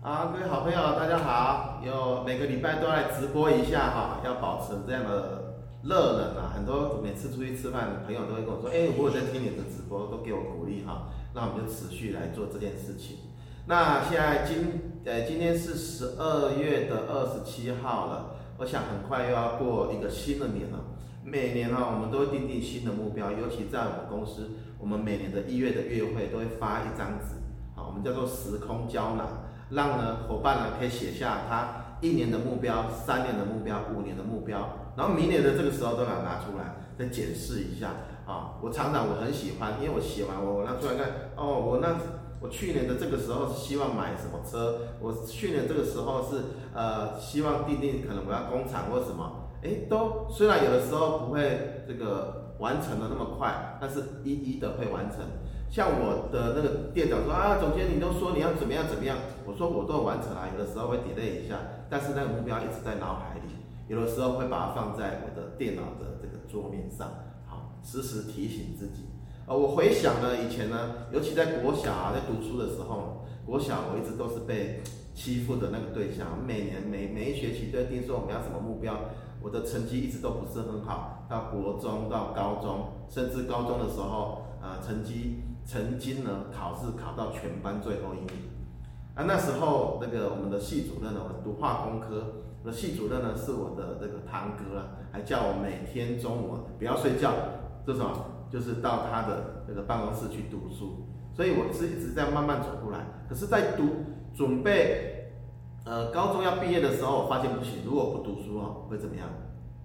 啊，各位好朋友，大家好！有每个礼拜都来直播一下哈，要保持这样的热忱啊。很多每次出去吃饭的，朋友都会跟我说：“哎，我有在听你的直播，都给我鼓励哈。”那我们就持续来做这件事情。那现在今呃今天是十二月的二十七号了，我想很快又要过一个新的年了。每年呢，我们都会订定新的目标，尤其在我们公司，我们每年的一月的月会都会发一张纸，啊，我们叫做时空胶囊。让呢伙伴呢可以写下他一年的目标、三年的目标、五年的目标，然后明年的这个时候都要拿出来再检视一下啊。我常常我很喜欢，因为我写完我我拿出来看，哦，我那我去年的这个时候是希望买什么车，我去年这个时候是呃希望订定可能我要工厂或什么，哎，都虽然有的时候不会这个完成的那么快，但是一一的会完成。像我的那个店长说啊，总监你都说你要怎么样怎么样，我说我都完成了，有的时候会 delay 一下，但是那个目标一直在脑海里，有的时候会把它放在我的电脑的这个桌面上，好，时时提醒自己。呃，我回想呢，以前呢，尤其在国小啊，在读书的时候，国小我一直都是被欺负的那个对象，每年每每一学期都定说我们要什么目标，我的成绩一直都不是很好，到国中到高中，甚至高中的时候，呃，成绩。曾经呢，考试考到全班最后一名，啊，那时候那个我们的系主任呢，我读化工科，我的系主任呢是我的这个堂哥啊，还叫我每天中午不要睡觉，这种就是到他的那个办公室去读书，所以我是一直在慢慢走过来。可是，在读准备呃高中要毕业的时候，我发现不行，如果不读书哦，会怎么样？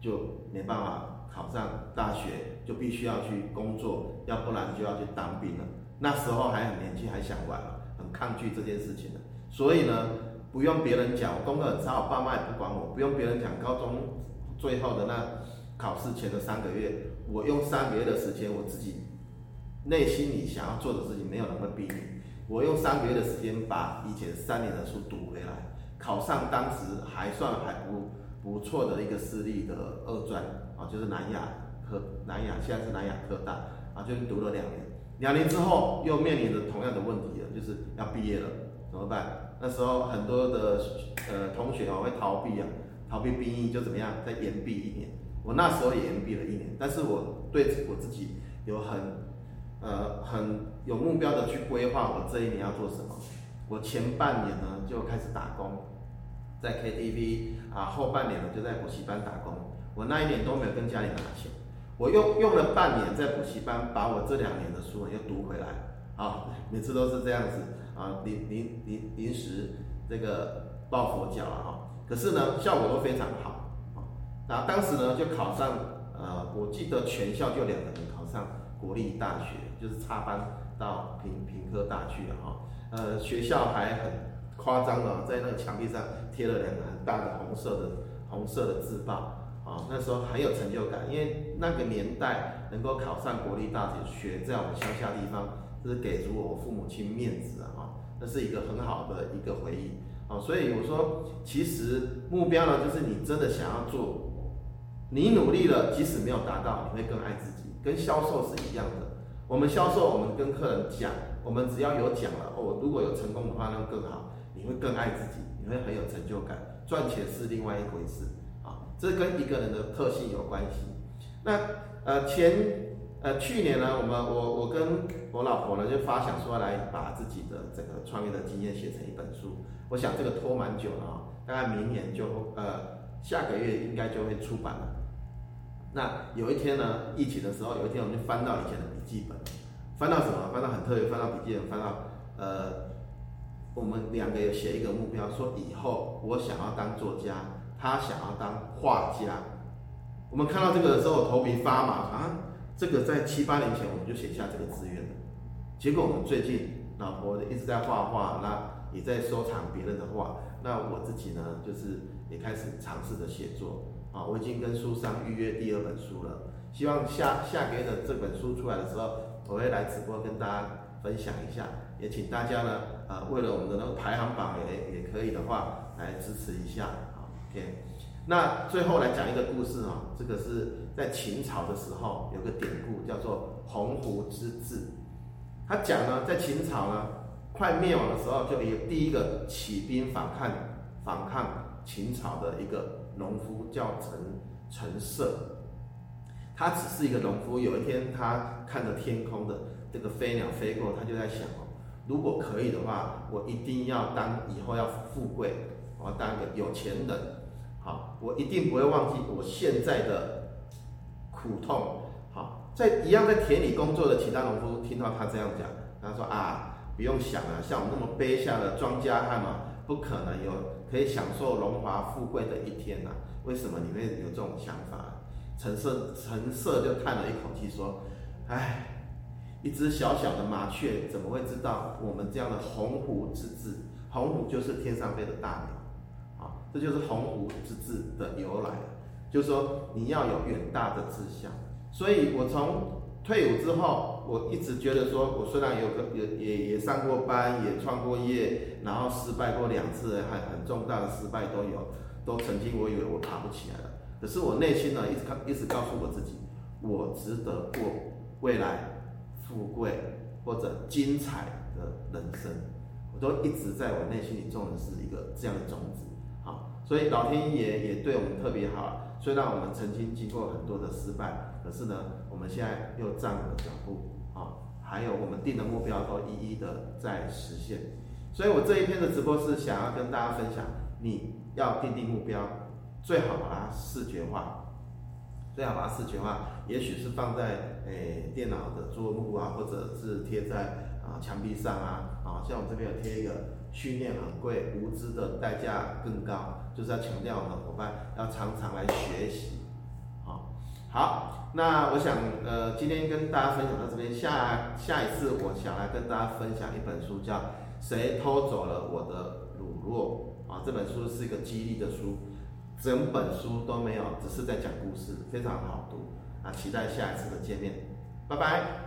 就没办法。考上大学就必须要去工作，要不然就要去当兵了。那时候还很年轻，还想玩，很抗拒这件事情的。所以呢，不用别人讲，我功课很差，我爸妈也不管我。不用别人讲，高中最后的那考试前的三个月，我用三个月的时间，我自己内心里想要做的事情，没有人会逼你。我用三个月的时间把以前三年的书读回来，考上当时还算还不不错的一个私立的二专啊。就是南亚科，南亚现在是南亚科大啊，就读了两年，两年之后又面临着同样的问题了，就是要毕业了，怎么办？那时候很多的呃同学啊会逃避啊，逃避兵役就怎么样，再延毕一年。我那时候也延毕了一年，但是我对我自己有很呃很有目标的去规划我这一年要做什么。我前半年呢就开始打工，在 KTV 啊，后半年呢就在补习班打工。我那一年都没有跟家里拿钱，我用用了半年在补习班把我这两年的书又读回来，啊，每次都是这样子。啊，临临临临时这个抱佛脚啊，可是呢效果都非常好，啊，然后当时呢就考上，呃，我记得全校就两个人考上国立大学，就是插班到屏屏科大去了哈，呃，学校还很夸张了在那个墙壁上贴了两个很大的红色的红色的字报。啊，那时候很有成就感，因为那个年代能够考上国立大学，学在我们乡下地方，这是给足我父母亲面子啊！那是一个很好的一个回忆。啊，所以我说，其实目标呢，就是你真的想要做，你努力了，即使没有达到，你会更爱自己，跟销售是一样的。我们销售，我们跟客人讲，我们只要有讲了，哦，如果有成功的话，那更好，你会更爱自己，你会很有成就感。赚钱是另外一回事啊。这跟一个人的特性有关系。那呃前呃去年呢，我们我我跟我老婆呢就发想说来把自己的这个创业的经验写成一本书。我想这个拖蛮久了啊，大概明年就呃下个月应该就会出版了。那有一天呢，疫情的时候，有一天我们就翻到以前的笔记本，翻到什么？翻到很特别，翻到笔记本，翻到呃我们两个有写一个目标，说以后我想要当作家。他想要当画家，我们看到这个的时候，头皮发麻啊！这个在七八年前我们就写下这个志愿了。结果我们最近老婆一直在画画，那也在收藏别人的画。那我自己呢，就是也开始尝试着写作啊。我已经跟书商预约第二本书了，希望下下个月的这本书出来的时候，我会来直播跟大家分享一下。也请大家呢，呃，为了我们的那个排行榜也也可以的话，来支持一下。，OK 那最后来讲一个故事啊，这个是在秦朝的时候有个典故叫做鸿鹄之志。他讲呢，在秦朝呢，快灭亡的时候，就有第一个起兵反抗反抗秦朝的一个农夫叫陈陈涉。他只是一个农夫，有一天他看着天空的这个飞鸟飞过，他就在想哦，如果可以的话，我一定要当以后要富贵，我要当个有钱人，好，我一定不会忘记我现在的苦痛。好，在一样在田里工作的其他农夫听到他这样讲，他说啊，不用想了，像我们那么卑下的庄稼汉嘛，不可能有可以享受荣华富贵的一天呐，为什么你会有这种想法？陈涉陈涉就叹了一口气说：“唉，一只小小的麻雀怎么会知道我们这样的鸿鹄之志？鸿鹄就是天上飞的大鸟，啊，这就是鸿鹄之志的由来。就是说你要有远大的志向。所以我从退伍之后，我一直觉得说，我虽然有个也也也上过班，也创过业，然后失败过两次，很很重大的失败都有，都曾经我以为我爬不起来了。”可是我内心呢，一直告一直告诉我自己，我值得过未来富贵或者精彩的人生，我都一直在我内心里种的是一个这样的种子。好，所以老天爷也对我们特别好。虽然我们曾经经过很多的失败，可是呢，我们现在又站稳了脚步。好，还有我们定的目标都一一的在实现。所以我这一篇的直播是想要跟大家分享，你要定定目标。最好把它视觉化，最好把它视觉化，也许是放在诶、电脑的桌布啊，或者是贴在啊墙壁上啊，啊，像我这边有贴一个训练很贵，无知的代价更高，就是要强调我们伙伴要常常来学习，好，好，那我想呃今天跟大家分享到这边，下下一次我想来跟大家分享一本书，叫《谁偷走了我的乳酪》啊，这本书是一个激励的书。整本书都没有，只是在讲故事，非常好读啊！期待下一次的见面，拜拜。